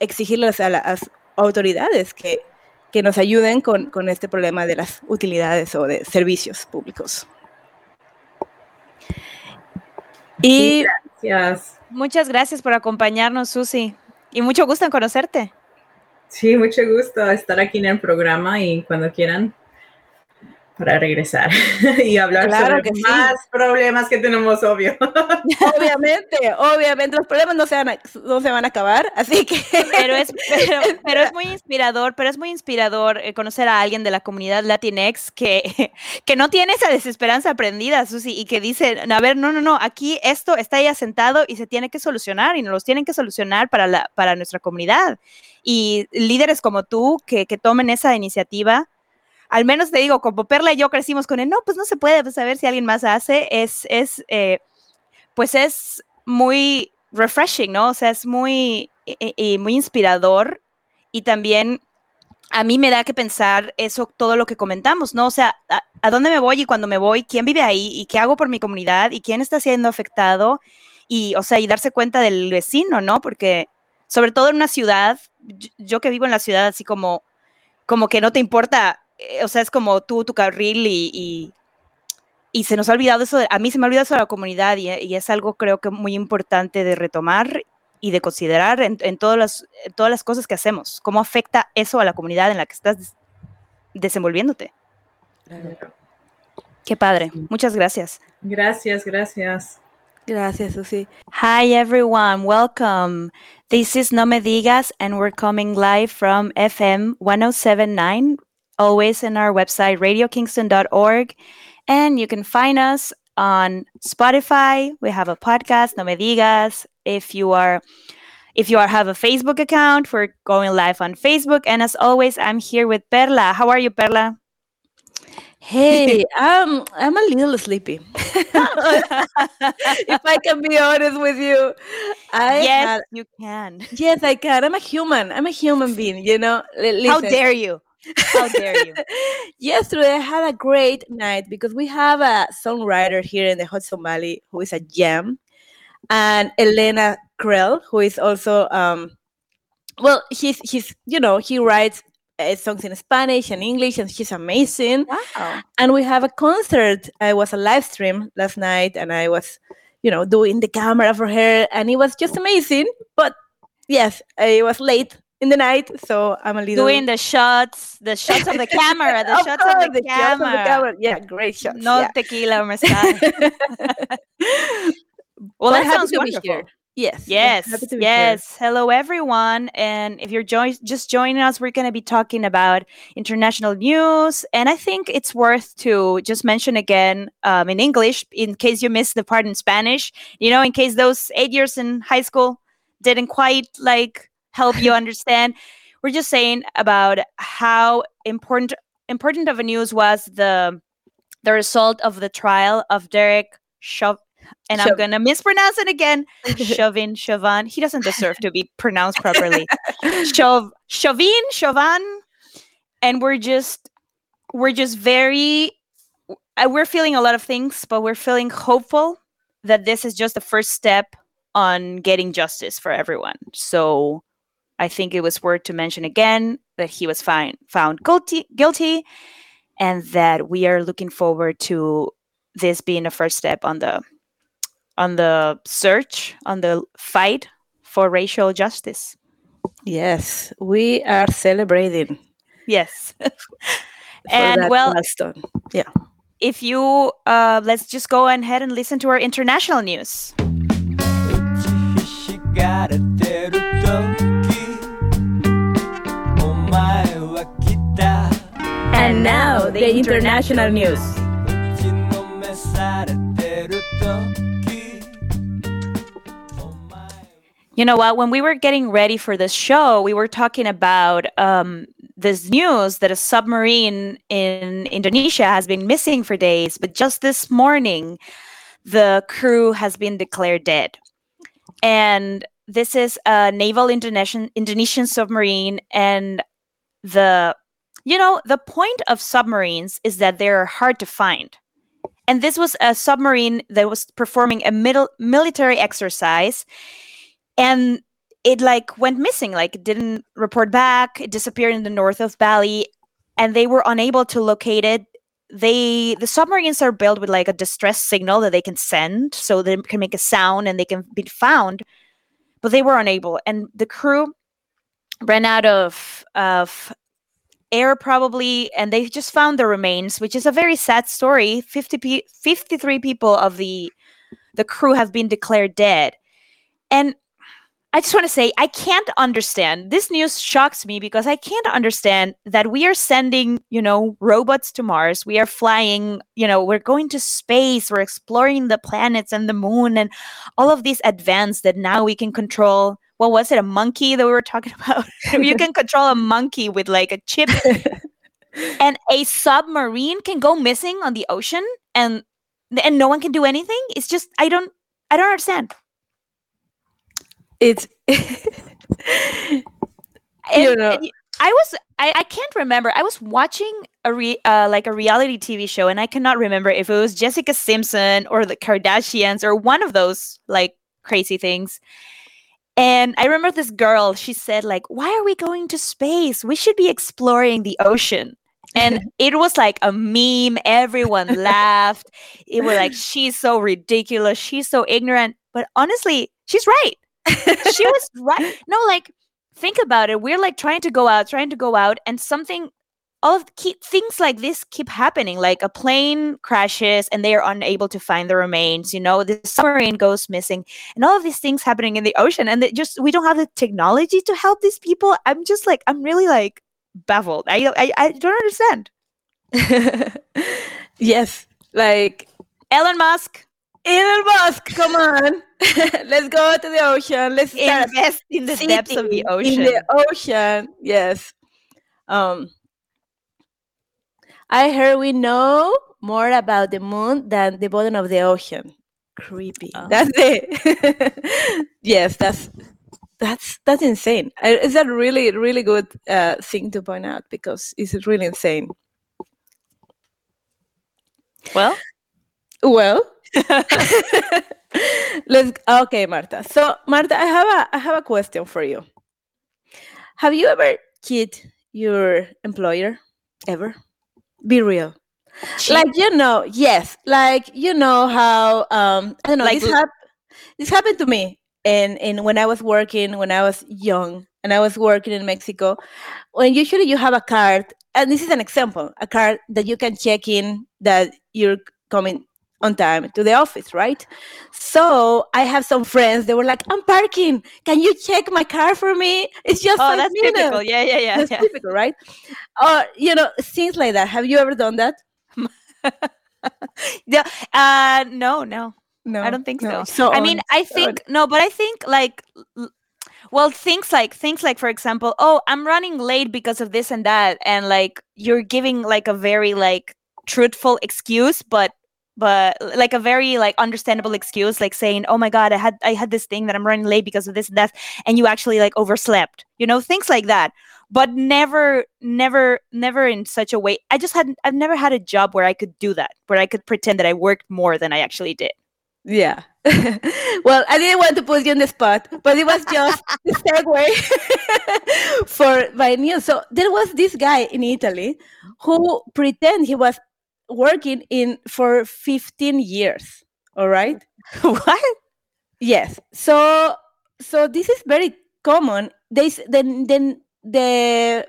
exigirles a las autoridades que, que nos ayuden con, con este problema de las utilidades o de servicios públicos. Y. Muchas gracias por acompañarnos, Susi. Y mucho gusto en conocerte. Sí, mucho gusto estar aquí en el programa y cuando quieran para regresar y hablar Claro sobre que sí. más problemas que tenemos, obvio. obviamente, obviamente, los problemas no se van a, no se van a acabar, así que Pero es, pero, pero es muy inspirador, pero es muy inspirador eh, conocer a alguien de la comunidad Latinx que, que no tiene esa desesperanza aprendida, Susi, y que dice, a ver, no, no, no, aquí esto está ya sentado y se tiene que solucionar y nos los tienen que solucionar para, la, para nuestra comunidad. Y líderes como tú que, que tomen esa iniciativa, al menos te digo, como Perla y yo crecimos con él, no, pues no se puede pues, saber si alguien más hace, es, es eh, pues es muy refreshing, ¿no? O sea, es muy, y, muy inspirador y también a mí me da que pensar eso, todo lo que comentamos, ¿no? O sea, a, dónde me voy y cuando me voy, quién vive ahí y qué hago por mi comunidad y quién está siendo afectado y, o sea, y darse cuenta del vecino, ¿no? Porque sobre todo en una ciudad, yo, que vivo en la ciudad así como, como que no te importa, o sea, es como tú, tu carril y, y, se nos ha olvidado eso, a mí se me ha olvidado eso de la comunidad y, y es algo creo que muy importante de retomar y de considerar en, todas, las, todas las cosas que hacemos. ¿Cómo afecta eso a la comunidad en la que estás desenvolviéndote? Qué padre. Muchas gracias. Gracias, gracias. Gracias, Susi. Hi, everyone. Welcome. This is No Me Digas, and we're coming live from FM 1079, always in our website, radiokingston.org. And you can find us on Spotify. We have a podcast, No Me Digas. If you are if you are have a Facebook account, we're going live on Facebook. And as always, I'm here with Perla. How are you, Perla? Hey, um, I'm a little sleepy. if I can be honest with you, I yes, had, you can. Yes, I can. I'm a human. I'm a human being. You know. Listen. How dare you? How dare you? Yesterday I had a great night because we have a songwriter here in the Hudson Valley who is a gem, and Elena Krell, who is also um, well, he's he's you know he writes uh, songs in Spanish and English, and he's amazing. Wow! And we have a concert. It was a live stream last night, and I was, you know, doing the camera for her, and it was just amazing. But yes, I was late in the night, so I'm a little doing the shots, the shots of the camera, the shots of the, the camera. Of the camera. Yeah, great shots. No yeah. tequila or mezcal. well, that sounds wonderful. Yes. Yes. Yes. Here. Hello, everyone. And if you're jo- just joining us, we're going to be talking about international news. And I think it's worth to just mention again um, in English, in case you missed the part in Spanish, you know, in case those eight years in high school didn't quite like help you understand. We're just saying about how important important of a news was the the result of the trial of Derek Chauvin. And I'm gonna mispronounce it again. Chauvin, Chauvin. He doesn't deserve to be pronounced properly. Chauv, Chauvin, Chauvin. And we're just, we're just very, uh, we're feeling a lot of things, but we're feeling hopeful that this is just the first step on getting justice for everyone. So I think it was worth to mention again that he was fine, found guilty, guilty, and that we are looking forward to this being a first step on the on the search, on the fight for racial justice. Yes, we are celebrating. Yes, and well, milestone. yeah. If you uh, let's just go ahead and listen to our international news. And now, the international news. You know what? When we were getting ready for this show, we were talking about um, this news that a submarine in Indonesia has been missing for days. But just this morning, the crew has been declared dead. And this is a naval Indonesian, Indonesian submarine. And the you know, the point of submarines is that they're hard to find. And this was a submarine that was performing a middle military exercise and it like went missing, like it didn't report back, it disappeared in the north of Bali and they were unable to locate it. They the submarines are built with like a distress signal that they can send so they can make a sound and they can be found, but they were unable and the crew ran out of of air probably and they just found the remains which is a very sad story. 50 pe- 53 people of the the crew have been declared dead. And i just want to say i can't understand this news shocks me because i can't understand that we are sending you know robots to mars. We are flying you know we're going to space we're exploring the planets and the moon and all of these advances that now we can control what was it a monkey that we were talking about you can control a monkey with like a chip and a submarine can go missing on the ocean and and no one can do anything it's just i don't i don't understand It's And- You know. and I was I, I can't remember. I was watching a re, uh, like a reality TV show, and I cannot remember if it was Jessica Simpson or the Kardashians or one of those like crazy things. And I remember this girl. She said like, "Why are we going to space? We should be exploring the ocean." And it was like a meme. Everyone laughed. It was like, "She's so ridiculous. She's so ignorant." But honestly, she's right she was right. No, like think about it. We're like trying to go out, trying to go out, and something. All of keep things like this keep happening. Like a plane crashes and they are unable to find the remains. You know, the submarine goes missing, and all of these things happening in the ocean. And just we don't have the technology to help these people. I'm just like I'm really like baffled. I I, I don't understand. yes, like Elon Musk Elon Musk, come on. Let's go to the ocean. Let's invest in the depths of the ocean. In the ocean, yes. Um, I heard we know more about the moon than the bottom of the ocean. Creepy. Oh. That's it. yes, that's that's that's insane. It's a really really good uh, thing to point out because it's really insane. well, Well, let's okay, Marta. So, Marta, I have a I have a question for you. Have you ever cheat your employer ever? Be real. Like you know, yes. Like you know how um I don't know Like this hap- this happened to me and and when I was working when I was young and I was working in Mexico, when usually you have a card, and this is an example, a card that you can check in that you're coming on time to the office, right? So I have some friends. They were like, "I'm parking. Can you check my car for me? It's just oh, that's minutes." typical. Yeah, yeah, yeah. That's yeah. typical, right? Or you know, things like that. Have you ever done that? Yeah. Uh, no, no. No, I don't think no. so. I mean, I on- think no, but I think like, l- well, things like things like, for example, oh, I'm running late because of this and that, and like you're giving like a very like truthful excuse, but but like a very like understandable excuse, like saying, oh my god, I had I had this thing that I'm running late because of this and that, and you actually like overslept, you know, things like that. But never, never, never in such a way. I just hadn't. I've never had a job where I could do that, where I could pretend that I worked more than I actually did. Yeah. well, I didn't want to put you on the spot, but it was just the segue for my news. So there was this guy in Italy who pretend he was working in for 15 years. All right. what? Yes. So so this is very common. this then then the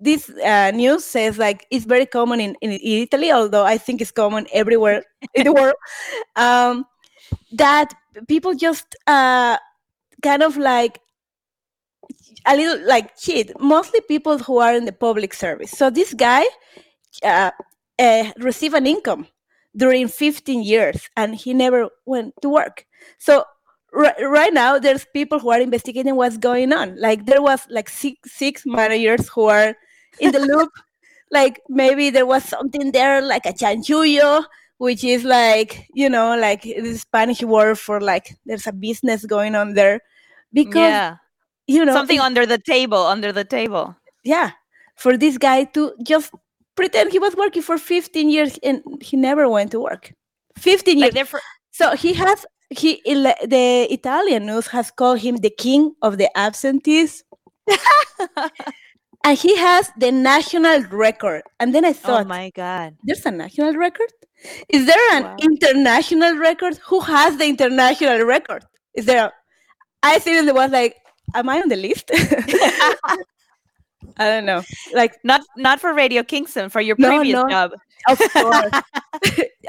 this uh, news says like it's very common in, in Italy, although I think it's common everywhere in the world. Um, that people just uh, kind of like a little like cheat. Mostly people who are in the public service. So this guy uh, uh, received an income during 15 years, and he never went to work. So ri- right now, there's people who are investigating what's going on. Like there was like six six managers who are in the loop. Like maybe there was something there, like a chanchullo, which is like you know, like the Spanish word for like there's a business going on there, because yeah. you know something under the table under the table yeah for this guy to just pretend he was working for 15 years and he never went to work. 15 years. like for, so he has he the italian news has called him the king of the absentees. And he has the national record. And then i thought oh my god. There's a national record? Is there an Wow. international record? Who has the international record? Is there a, i seriously was like am i on the list i don't know like not not for radio kingston for your No, previous no. job Of course.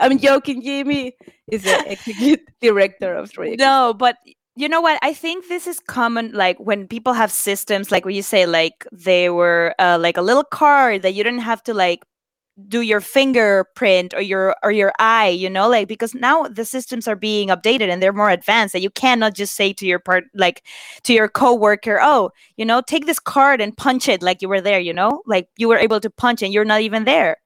I'm joking. Jimmy is the executive director of Radio. no but you know what i think this is common like when people have systems like when you say like they were uh, like a little card that you didn't have to like do your fingerprint or your or your eye you know like because now the systems are being updated and they're more advanced that you cannot just say to your part like to your coworker oh you know take this card and punch it like you were there you know like you were able to punch and you're not even there.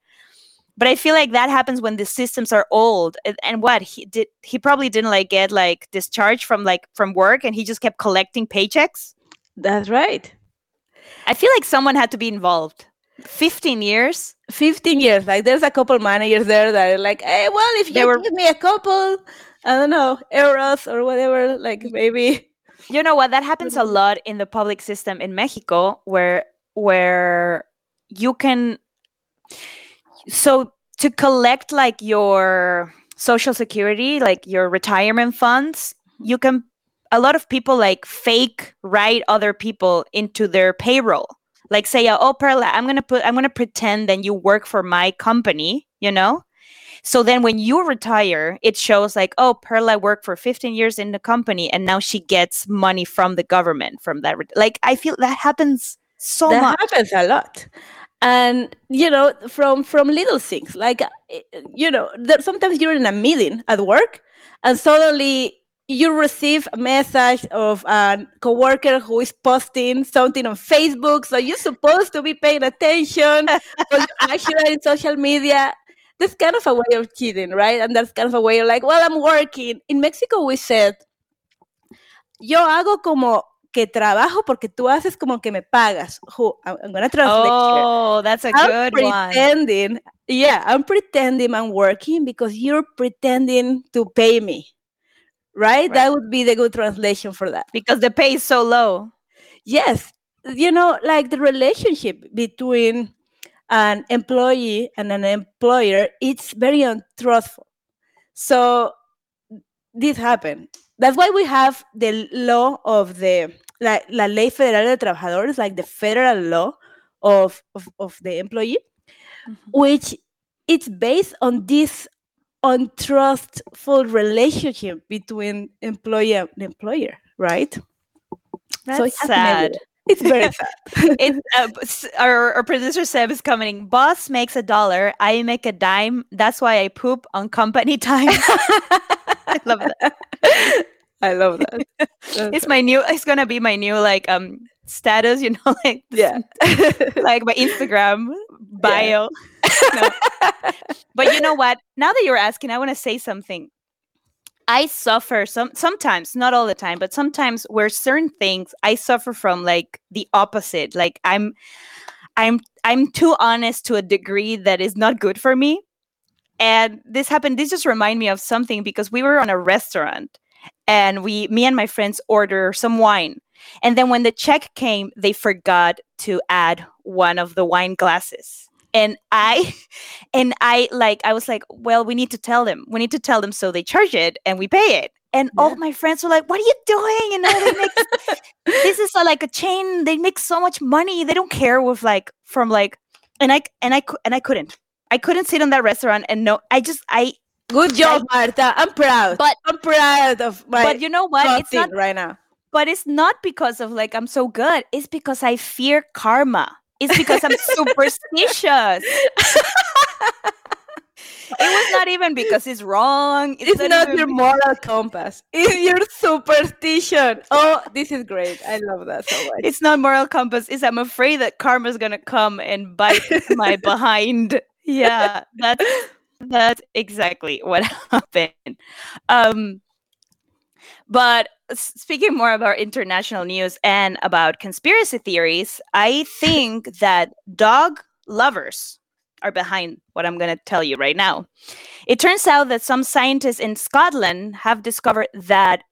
But i feel like that happens when the systems are old and, and what he did he probably didn't like get like discharged from like from work and he just kept collecting paychecks? That's right. i feel like someone had to be involved 15 years? 15 years. Like there's a couple managers there that are like, hey, well, if you were- give me a couple, I don't know, euros or whatever, like maybe. you know what? That happens a lot in the public system in mexico where where you can so to collect like your social security like your retirement funds mm-hmm. you can a lot of people like fake write other people into their payroll like say oh perla i'm gonna put i'm gonna pretend that you work for my company you know so then when you retire, it shows like, oh, Perla worked for 15 years in the company and now she gets money from the government from that. ret- Like, I feel that happens so that much. happens a lot. And you know, from from little things like uh, you know, there, sometimes you're in a meeting at work, and suddenly you receive a message of a coworker who is posting something on Facebook. So you're supposed to be paying attention, but actually in social media. That's kind of a way of cheating, right? And that's kind of a way of like, well, I'm working. In Mexico, we said, yo hago como que trabajo porque tú haces como que me pagas. Who I'm, I'm gonna translate. Oh, that's a I'm good one. pretending. Yeah, I'm pretending I'm working because you're pretending to pay me. Right? That would be the good translation for that. Because the pay is so low. Yes. You know, like the relationship between an employee and an employer, it's very untrustful. So this happened. That's why we have the law of the la, la Ley Federal de Trabajadores, like the federal law of, of, of the employee, mm-hmm. which it's based on this untrustful relationship between employer and employer, right? That's it has sad. It's very sad. It's uh, our, our producer Seb is commenting. Boss makes a dollar. I make a dime. That's why I poop on company time. I love that. I love that. That's It's my new. It's gonna be my new like um status. You know, like yeah. like my Instagram bio. No. But you know what? Now that you're asking, I want to say something. I suffer some sometimes, not all the time, but sometimes where certain things I suffer from like the opposite. Like I'm I'm I'm too honest to a degree that is not good for me. And this happened, this just remind me of something because we were on a restaurant and we me and my friends order some wine. And then when the check came, they forgot to add one of the wine glasses. And I and I like I was like, well, we need to tell them. We need to tell them so they charge it and we pay it. And all my friends were like, "What are you doing?" You know, they make this is a, like a chain. They make so much money. They don't care with like from like, and I and I and I couldn't. I couldn't sit in that restaurant and no. I just I. Good job, Marta. I'm proud. But- I'm proud of my but you know what? It's not. right now. But it's not because of like I'm so good. It's because I fear karma. It's because I'm superstitious. it was not even because it's wrong. It's not even your moral compass. It's your superstition. Oh, this is great. I love that so much. It's not moral compass. It's I'm afraid that karma's gonna come and bite my behind. Yeah, that's that's exactly what happened. Um, but speaking more about international news and about conspiracy theories, I think that dog lovers are behind what I'm going to tell you right now. It turns out that some scientists in Scotland have discovered that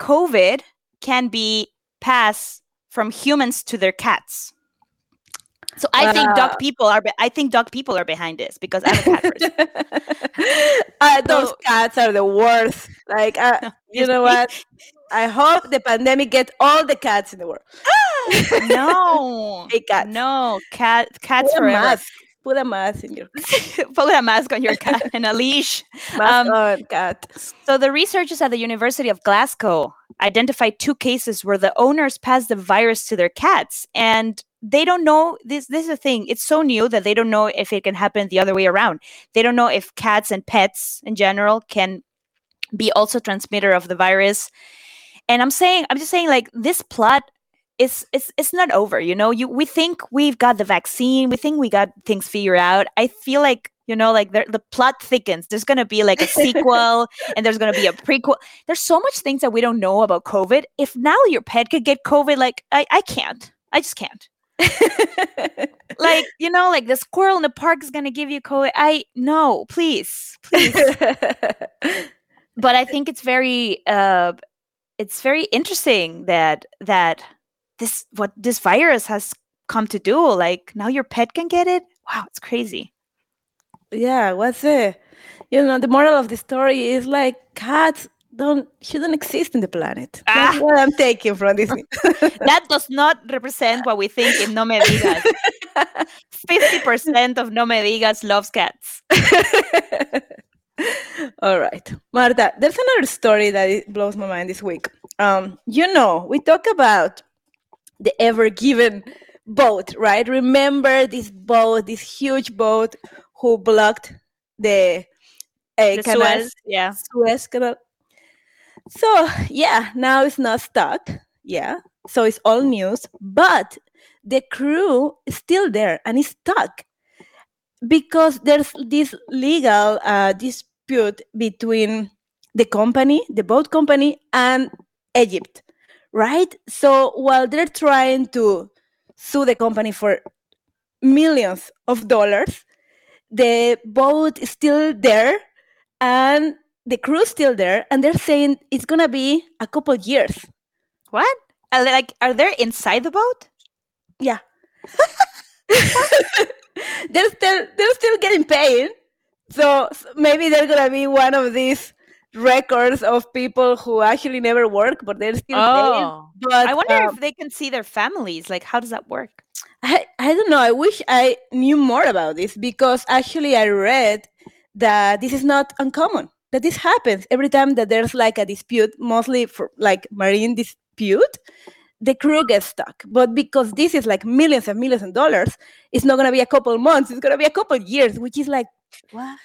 COVID can be passed from humans to their cats. So I think dog people are. Be- I think dog people are behind this because I'm a cat person. uh, those So- cats are the worst. Like, uh, you know what? I hope the pandemic gets all the cats in the world. no, Hey, cats. no, cat cats Put a forever. mask. Put a mask in your Put a mask on your cat and a leash. mask Um, on, cat. So the researchers at the University of Glasgow identified two cases where the owners passed the virus to their cats, and they don't know this this is a thing it's so new that they don't know if it can happen the other way around they don't know if cats and pets in general can be also transmitter of the virus and i'm saying i'm just saying like this plot is it's it's not over you know? You we think we've got the vaccine we think we got things figured out. I feel like you know like the, the plot thickens. There's going to be like a sequel and there's going to be a prequel. There's so much things that we don't know about covid. If now your pet could get covid like i, I can't. I just can't. Like you know like the squirrel in the park is going to give you covid. I no please please. But i think it's very uh it's very interesting that that this what this virus has come to do like now your pet can get it wow it's crazy yeah, what's it? you know, the moral of the story is like cats don't shouldn't exist in the planet. That's Ah. what I'm taking from this. that does not represent what we think in no me digas 50% of no me digas loves cats All right, Marta. There's another story that blows my mind this week. Um, you know, we talk about the Ever Given boat, right? Remember this boat, this huge boat who blocked the, uh, the canal, Suez, yeah Suez Canal. So yeah, now it's not stuck. Yeah, so it's all news, but the crew is still there and it's stuck because there's this legal uh, dispute between the company, the boat company, and Egypt, right? So while they're trying to sue the company for millions of dollars, the boat is still there and the crew's still there and they're saying it's gonna be a couple years. What? Are they, like are they inside the boat? Yeah. They're still they're still getting paid so maybe they're gonna be one of these records of people who actually never work but they're still Oh. paid but i wonder um, if they can see their families like how does that work I, I don't know. I wish I knew more about this because actually I read that this is not uncommon. That this happens every time that there's like a dispute, mostly for like marine dispute, the crew gets stuck. But because this is like millions and millions of dollars, it's not gonna be a couple months. It's gonna be a couple years, which is like what?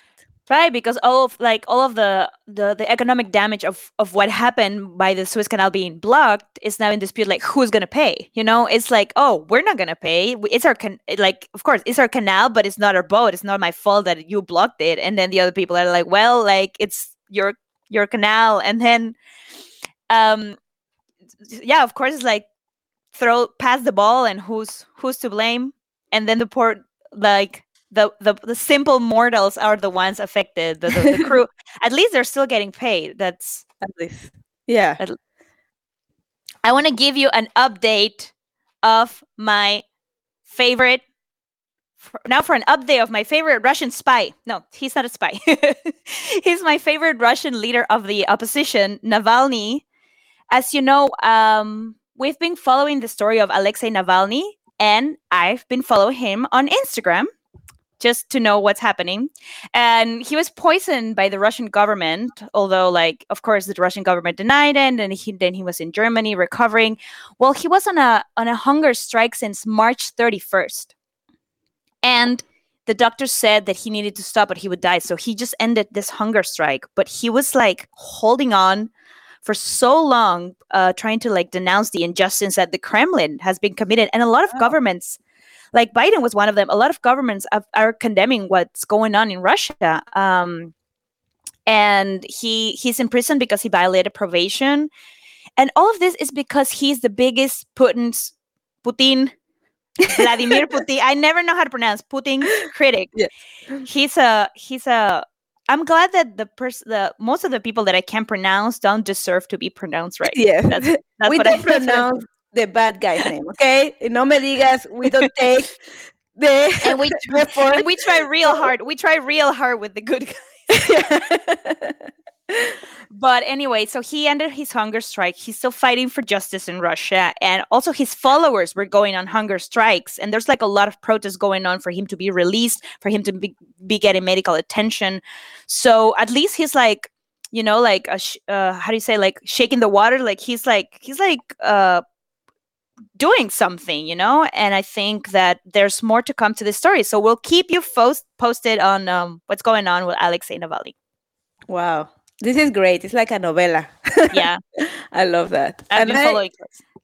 right because all of like all of the the, the economic damage of of what happened by the Suez Canal being blocked is now in dispute like who's to pay you know? It's like oh we're not to pay. It's our can like of course it's our canal but it's not our boat. It's not my fault that you blocked it. And then the other people are like well like it's your your canal. And then um yeah of course it's like throw pass the ball and who's who's to blame? And then the port like the, the the simple mortals are the ones affected the, the, the crew. At least they're still getting paid. That's At least. Yeah. i want to give you an update of my favorite for, now for an update of my favorite russian spy. No he's not a spy. He's my favorite russian leader of the opposition navalny. As you know um, we've been following the story of alexei navalny and i've been following him on instagram just to know what's happening. And he was poisoned by the Russian government, although, like, of course, the Russian government denied it. And he, then he was in Germany recovering. Well, he was on a on a hunger strike since March 31st, and the doctor said that he needed to stop, but he would die. So he just ended this hunger strike. But he was like holding on for so long, uh, trying to like denounce the injustice that the Kremlin has been committed, and a lot of Wow. governments like Biden was one of them. A lot of governments are, are condemning what's going on in Russia. Um, and he he's in prison because he violated probation. And all of this is because he's the biggest Putin's Putin Vladimir Putin. I never know how to pronounce Putin critic. Yeah. He's a he's a I'm glad that the person the most of the people that I can pronounce don't deserve to be pronounced right. Yeah. That's, that's we what don't pronounce the bad guy's name, okay? No me digas, we don't take the and we and we try real hard. We try real hard with the good guys. But anyway, so he ended his hunger strike. He's still fighting for justice in Russia. And also his followers were going on hunger strikes. And there's like a lot of protests going on for him to be released, for him to be, be getting medical attention. So at least he's like, you know, like, a sh- uh, how do you say, like shaking the water? Like he's like, he's like, uh, doing something, you know. And I think that there's more to come to this story. So we'll keep you post- posted on um, what's going on with Alexei Navalny. Wow. This is great. It's like a novella. Yeah, I love that. I've And been I, following.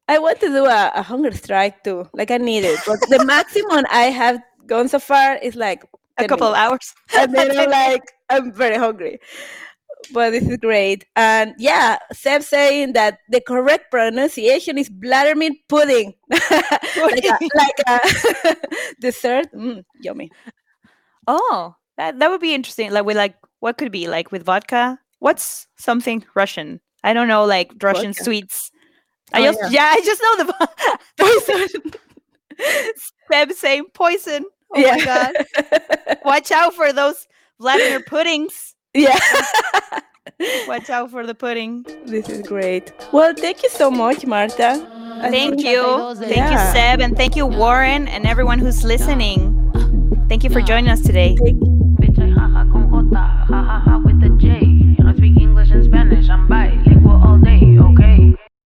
I want to do a, a hunger strike too. Like I need it. But the maximum I have gone so far is like a 10 couple of minutes. hours. and then I'm like, I'm very hungry. But this is great. And yeah, Seb saying that the correct pronunciation is bladdermint pudding. like a, like a dessert. Mm, yummy. Oh, that that would be interesting. Like with like what could it be like with vodka? What's something Russian? I don't know, like Russian Vodka. sweets. I Oh, just yeah. yeah. I just know the poison. Seb saying poison. Oh my god! Watch out for those Vladimir puddings. Yeah. Watch out for the pudding. This is great. Well, thank you so much, Marta. Thank you. Thank yeah. you, Seb. And thank you, Warren, and everyone who's listening. Thank you for joining us today. Thank- Bitch, J. I speak English and Spanish. I'm.